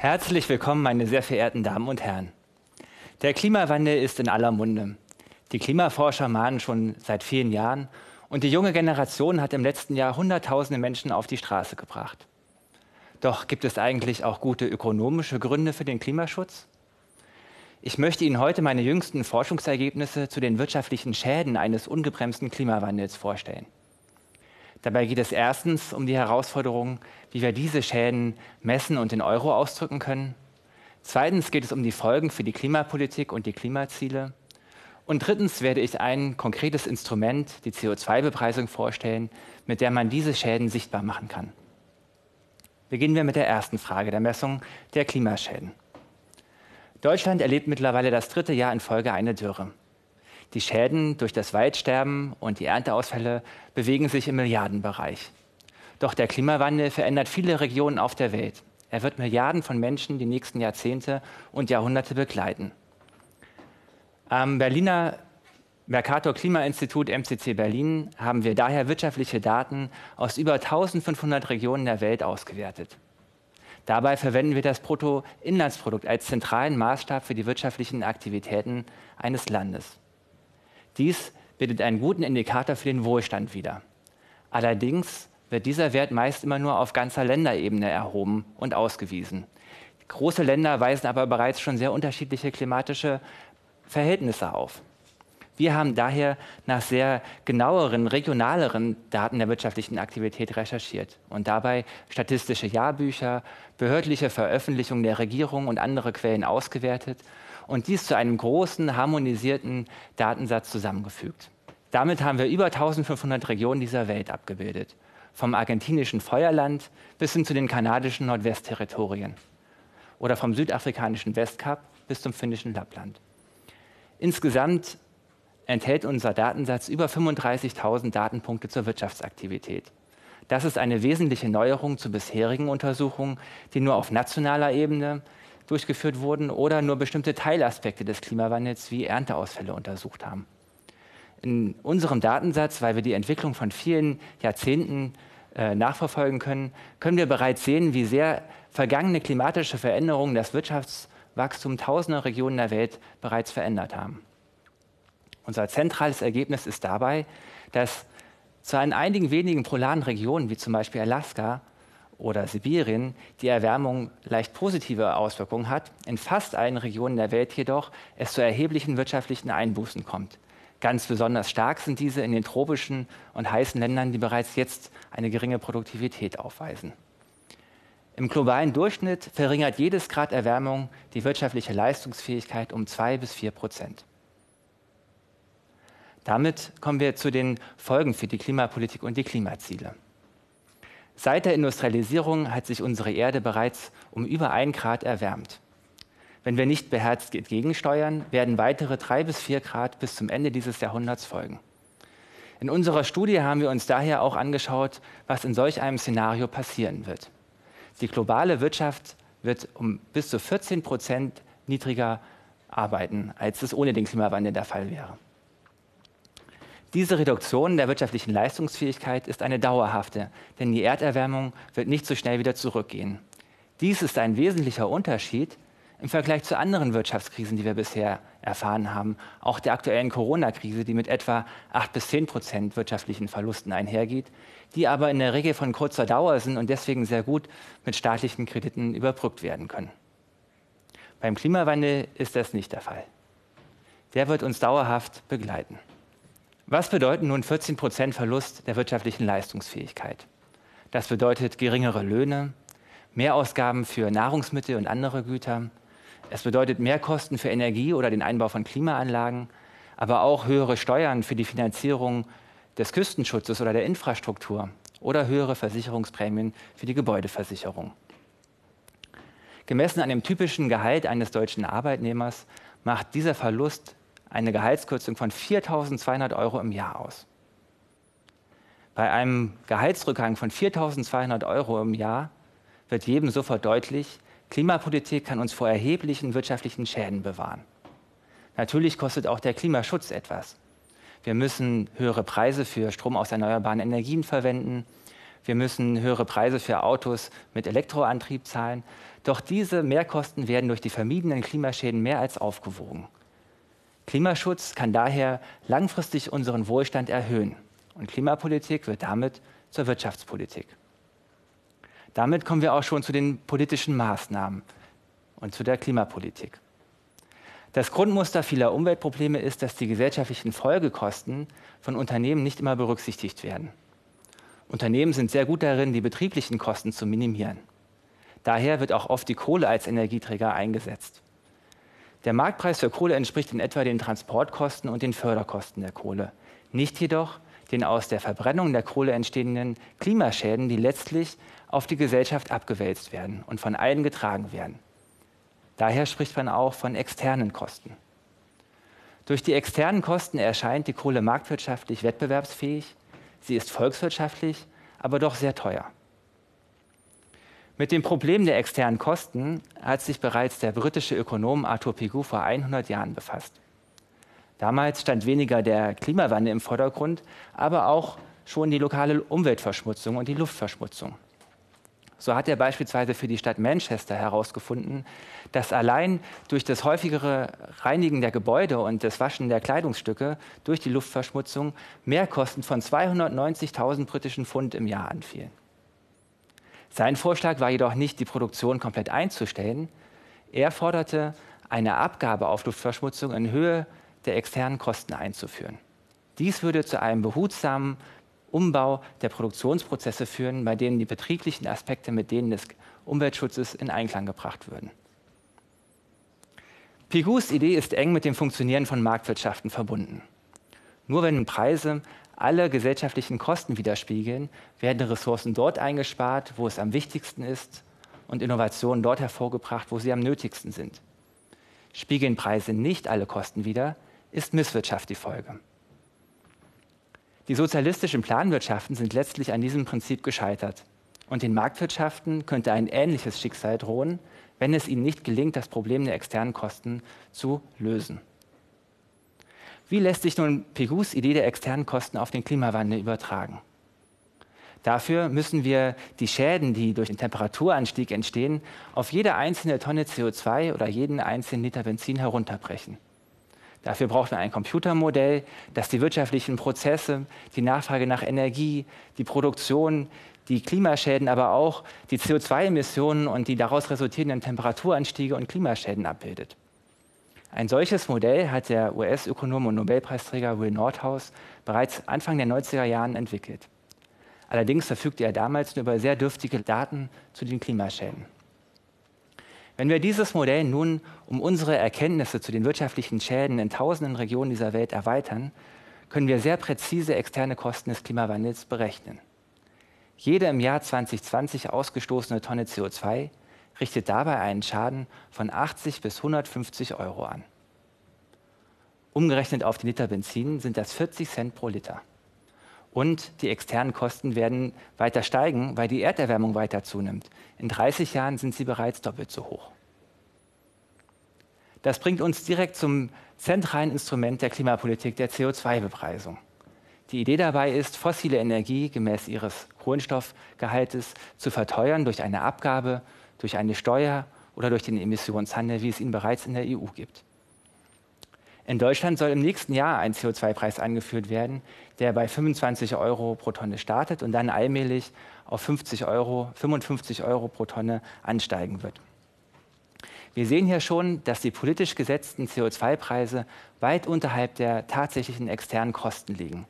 Herzlich willkommen, meine sehr verehrten Damen und Herren. Der Klimawandel ist in aller Munde. Die Klimaforscher mahnen schon seit vielen Jahren und die junge Generation hat im letzten Jahr Hunderttausende Menschen auf die Straße gebracht. Doch gibt es eigentlich auch gute ökonomische Gründe für den Klimaschutz? Ich möchte Ihnen heute meine jüngsten Forschungsergebnisse zu den wirtschaftlichen Schäden eines ungebremsten Klimawandels vorstellen. Dabei geht es erstens um die Herausforderung, wie wir diese Schäden messen und in Euro ausdrücken können. Zweitens geht es um die Folgen für die Klimapolitik und die Klimaziele. Und drittens werde ich ein konkretes Instrument, die CO2-Bepreisung, vorstellen, mit der man diese Schäden sichtbar machen kann. Beginnen wir mit der ersten Frage der Messung der Klimaschäden. Deutschland erlebt mittlerweile das dritte Jahr in Folge eine Dürre. Die Schäden durch das Waldsterben und die Ernteausfälle bewegen sich im Milliardenbereich. Doch der Klimawandel verändert viele Regionen auf der Welt. Er wird Milliarden von Menschen die nächsten Jahrzehnte und Jahrhunderte begleiten. Am Berliner Mercator Klimainstitut MCC Berlin haben wir daher wirtschaftliche Daten aus über 1500 Regionen der Welt ausgewertet. Dabei verwenden wir das Bruttoinlandsprodukt als zentralen Maßstab für die wirtschaftlichen Aktivitäten eines Landes. Dies bildet einen guten Indikator für den Wohlstand wider. Allerdings wird dieser Wert meist immer nur auf ganzer Länderebene erhoben und ausgewiesen. Große Länder weisen aber bereits schon sehr unterschiedliche klimatische Verhältnisse auf. Wir haben daher nach sehr genaueren, regionaleren Daten der wirtschaftlichen Aktivität recherchiert und dabei statistische Jahrbücher, behördliche Veröffentlichungen der Regierung und andere Quellen ausgewertet und dies zu einem großen, harmonisierten Datensatz zusammengefügt. Damit haben wir über 1500 Regionen dieser Welt abgebildet, vom argentinischen Feuerland bis hin zu den kanadischen Nordwestterritorien oder vom südafrikanischen Westkap bis zum finnischen Lappland. Insgesamt enthält unser Datensatz über 35.000 Datenpunkte zur Wirtschaftsaktivität. Das ist eine wesentliche Neuerung zu bisherigen Untersuchungen, die nur auf nationaler Ebene durchgeführt wurden oder nur bestimmte Teilaspekte des Klimawandels wie Ernteausfälle untersucht haben. In unserem Datensatz, weil wir die Entwicklung von vielen Jahrzehnten äh, nachverfolgen können, können wir bereits sehen, wie sehr vergangene klimatische Veränderungen das Wirtschaftswachstum tausender Regionen der Welt bereits verändert haben. Unser zentrales Ergebnis ist dabei, dass zu einigen wenigen polaren Regionen, wie zum Beispiel Alaska, oder Sibirien die Erwärmung leicht positive Auswirkungen hat, in fast allen Regionen der Welt jedoch es zu erheblichen wirtschaftlichen Einbußen kommt. Ganz besonders stark sind diese in den tropischen und heißen Ländern, die bereits jetzt eine geringe Produktivität aufweisen. Im globalen Durchschnitt verringert jedes Grad Erwärmung die wirtschaftliche Leistungsfähigkeit um zwei bis vier Prozent. Damit kommen wir zu den Folgen für die Klimapolitik und die Klimaziele. Seit der Industrialisierung hat sich unsere Erde bereits um über ein Grad erwärmt. Wenn wir nicht beherzt entgegensteuern, werden weitere drei bis vier Grad bis zum Ende dieses Jahrhunderts folgen. In unserer Studie haben wir uns daher auch angeschaut, was in solch einem Szenario passieren wird. Die globale Wirtschaft wird um bis zu 14 Prozent niedriger arbeiten, als es ohne den Klimawandel der Fall wäre. Diese Reduktion der wirtschaftlichen Leistungsfähigkeit ist eine dauerhafte, denn die Erderwärmung wird nicht so schnell wieder zurückgehen. Dies ist ein wesentlicher Unterschied im Vergleich zu anderen Wirtschaftskrisen, die wir bisher erfahren haben, auch der aktuellen Corona-Krise, die mit etwa 8 bis 10 Prozent wirtschaftlichen Verlusten einhergeht, die aber in der Regel von kurzer Dauer sind und deswegen sehr gut mit staatlichen Krediten überbrückt werden können. Beim Klimawandel ist das nicht der Fall. Der wird uns dauerhaft begleiten. Was bedeuten nun 14 Prozent Verlust der wirtschaftlichen Leistungsfähigkeit? Das bedeutet geringere Löhne, Mehrausgaben für Nahrungsmittel und andere Güter. Es bedeutet Mehrkosten für Energie oder den Einbau von Klimaanlagen, aber auch höhere Steuern für die Finanzierung des Küstenschutzes oder der Infrastruktur oder höhere Versicherungsprämien für die Gebäudeversicherung. Gemessen an dem typischen Gehalt eines deutschen Arbeitnehmers macht dieser Verlust eine Gehaltskürzung von 4.200 Euro im Jahr aus. Bei einem Gehaltsrückgang von 4.200 Euro im Jahr wird jedem sofort deutlich, Klimapolitik kann uns vor erheblichen wirtschaftlichen Schäden bewahren. Natürlich kostet auch der Klimaschutz etwas. Wir müssen höhere Preise für Strom aus erneuerbaren Energien verwenden. Wir müssen höhere Preise für Autos mit Elektroantrieb zahlen. Doch diese Mehrkosten werden durch die vermiedenen Klimaschäden mehr als aufgewogen. Klimaschutz kann daher langfristig unseren Wohlstand erhöhen und Klimapolitik wird damit zur Wirtschaftspolitik. Damit kommen wir auch schon zu den politischen Maßnahmen und zu der Klimapolitik. Das Grundmuster vieler Umweltprobleme ist, dass die gesellschaftlichen Folgekosten von Unternehmen nicht immer berücksichtigt werden. Unternehmen sind sehr gut darin, die betrieblichen Kosten zu minimieren. Daher wird auch oft die Kohle als Energieträger eingesetzt. Der Marktpreis für Kohle entspricht in etwa den Transportkosten und den Förderkosten der Kohle, nicht jedoch den aus der Verbrennung der Kohle entstehenden Klimaschäden, die letztlich auf die Gesellschaft abgewälzt werden und von allen getragen werden. Daher spricht man auch von externen Kosten. Durch die externen Kosten erscheint die Kohle marktwirtschaftlich wettbewerbsfähig, sie ist volkswirtschaftlich, aber doch sehr teuer. Mit dem Problem der externen Kosten hat sich bereits der britische Ökonom Arthur Pigou vor 100 Jahren befasst. Damals stand weniger der Klimawandel im Vordergrund, aber auch schon die lokale Umweltverschmutzung und die Luftverschmutzung. So hat er beispielsweise für die Stadt Manchester herausgefunden, dass allein durch das häufigere Reinigen der Gebäude und das Waschen der Kleidungsstücke durch die Luftverschmutzung Mehrkosten von 290.000 britischen Pfund im Jahr anfielen. Sein Vorschlag war jedoch nicht, die Produktion komplett einzustellen. Er forderte, eine Abgabe auf Luftverschmutzung in Höhe der externen Kosten einzuführen. Dies würde zu einem behutsamen Umbau der Produktionsprozesse führen, bei denen die betrieblichen Aspekte mit denen des Umweltschutzes in Einklang gebracht würden. Pigous Idee ist eng mit dem Funktionieren von Marktwirtschaften verbunden. Nur wenn Preise alle gesellschaftlichen Kosten widerspiegeln, werden Ressourcen dort eingespart, wo es am wichtigsten ist und Innovationen dort hervorgebracht, wo sie am nötigsten sind. Spiegeln Preise nicht alle Kosten wider, ist Misswirtschaft die Folge. Die sozialistischen Planwirtschaften sind letztlich an diesem Prinzip gescheitert. Und den Marktwirtschaften könnte ein ähnliches Schicksal drohen, wenn es ihnen nicht gelingt, das Problem der externen Kosten zu lösen. Wie lässt sich nun Pegus Idee der externen Kosten auf den Klimawandel übertragen? Dafür müssen wir die Schäden, die durch den Temperaturanstieg entstehen, auf jede einzelne Tonne CO2 oder jeden einzelnen Liter Benzin herunterbrechen. Dafür braucht man ein Computermodell, das die wirtschaftlichen Prozesse, die Nachfrage nach Energie, die Produktion, die Klimaschäden, aber auch die CO2-Emissionen und die daraus resultierenden Temperaturanstiege und Klimaschäden abbildet. Ein solches Modell hat der US-Ökonom und Nobelpreisträger Will Nordhaus bereits Anfang der 90er Jahren entwickelt. Allerdings verfügte er damals nur über sehr dürftige Daten zu den Klimaschäden. Wenn wir dieses Modell nun um unsere Erkenntnisse zu den wirtschaftlichen Schäden in tausenden Regionen dieser Welt erweitern, können wir sehr präzise externe Kosten des Klimawandels berechnen. Jede im Jahr 2020 ausgestoßene Tonne CO2 richtet dabei einen Schaden von 80 bis 150 Euro an. Umgerechnet auf den Liter Benzin sind das 40 Cent pro Liter. Und die externen Kosten werden weiter steigen, weil die Erderwärmung weiter zunimmt. In 30 Jahren sind sie bereits doppelt so hoch. Das bringt uns direkt zum zentralen Instrument der Klimapolitik, der CO2-Bepreisung. Die Idee dabei ist, fossile Energie gemäß ihres Kohlenstoffgehaltes zu verteuern durch eine Abgabe, durch eine Steuer oder durch den Emissionshandel, wie es ihn bereits in der EU gibt. In Deutschland soll im nächsten Jahr ein CO2-Preis eingeführt werden, der bei 25 Euro pro Tonne startet und dann allmählich auf 50 Euro, 55 Euro pro Tonne ansteigen wird. Wir sehen hier schon, dass die politisch gesetzten CO2-Preise weit unterhalb der tatsächlichen externen Kosten liegen.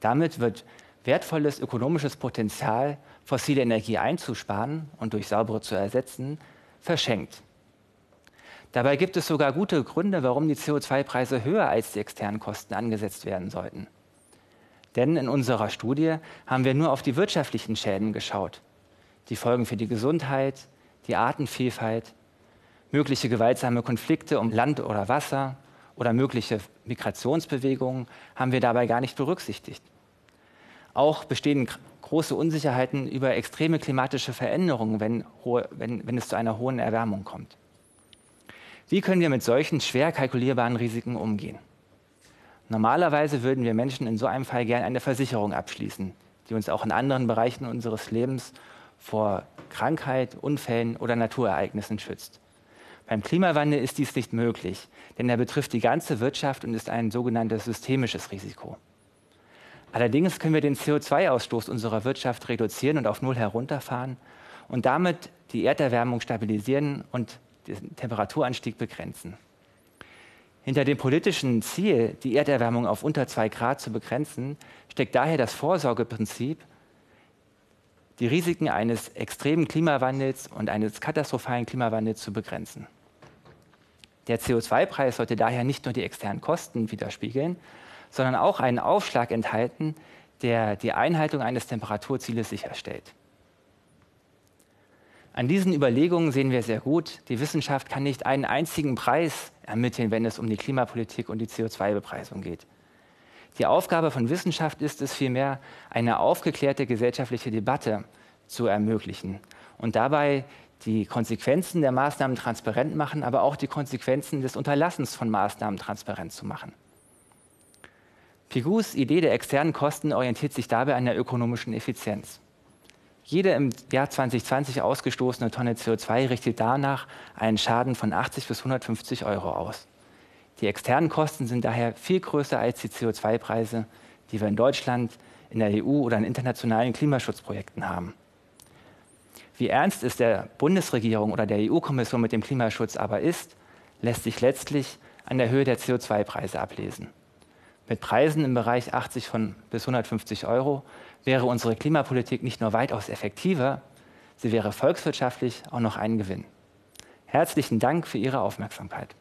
Damit wird wertvolles ökonomisches Potenzial, fossile Energie einzusparen und durch saubere zu ersetzen, verschenkt. Dabei gibt es sogar gute Gründe, warum die CO2-Preise höher als die externen Kosten angesetzt werden sollten. Denn in unserer Studie haben wir nur auf die wirtschaftlichen Schäden geschaut. Die Folgen für die Gesundheit, die Artenvielfalt, mögliche gewaltsame Konflikte um Land oder Wasser oder mögliche Migrationsbewegungen haben wir dabei gar nicht berücksichtigt. Auch bestehen große Unsicherheiten über extreme klimatische Veränderungen, wenn, wenn, wenn es zu einer hohen Erwärmung kommt. Wie können wir mit solchen schwer kalkulierbaren Risiken umgehen? Normalerweise würden wir Menschen in so einem Fall gern eine Versicherung abschließen, die uns auch in anderen Bereichen unseres Lebens vor Krankheit, Unfällen oder Naturereignissen schützt. Beim Klimawandel ist dies nicht möglich, denn er betrifft die ganze Wirtschaft und ist ein sogenanntes systemisches Risiko. Allerdings können wir den CO2-Ausstoß unserer Wirtschaft reduzieren und auf Null herunterfahren und damit die Erderwärmung stabilisieren und den Temperaturanstieg begrenzen. Hinter dem politischen Ziel, die Erderwärmung auf unter zwei Grad zu begrenzen, steckt daher das Vorsorgeprinzip, die Risiken eines extremen Klimawandels und eines katastrophalen Klimawandels zu begrenzen. Der CO2-Preis sollte daher nicht nur die externen Kosten widerspiegeln, sondern auch einen Aufschlag enthalten, der die Einhaltung eines Temperaturzieles sicherstellt. An diesen Überlegungen sehen wir sehr gut, die Wissenschaft kann nicht einen einzigen Preis ermitteln, wenn es um die Klimapolitik und die CO2-Bepreisung geht. Die Aufgabe von Wissenschaft ist es vielmehr, eine aufgeklärte gesellschaftliche Debatte zu ermöglichen und dabei die Konsequenzen der Maßnahmen transparent machen, aber auch die Konsequenzen des Unterlassens von Maßnahmen transparent zu machen. Pigus Idee der externen Kosten orientiert sich dabei an der ökonomischen Effizienz. Jede im Jahr 2020 ausgestoßene Tonne CO2 richtet danach einen Schaden von 80 bis 150 Euro aus. Die externen Kosten sind daher viel größer als die CO2-Preise, die wir in Deutschland, in der EU oder in internationalen Klimaschutzprojekten haben. Wie ernst es der Bundesregierung oder der EU-Kommission mit dem Klimaschutz aber ist, lässt sich letztlich an der Höhe der CO2-Preise ablesen. Mit Preisen im Bereich 80 von bis 150 Euro wäre unsere Klimapolitik nicht nur weitaus effektiver, sie wäre volkswirtschaftlich auch noch ein Gewinn. Herzlichen Dank für Ihre Aufmerksamkeit.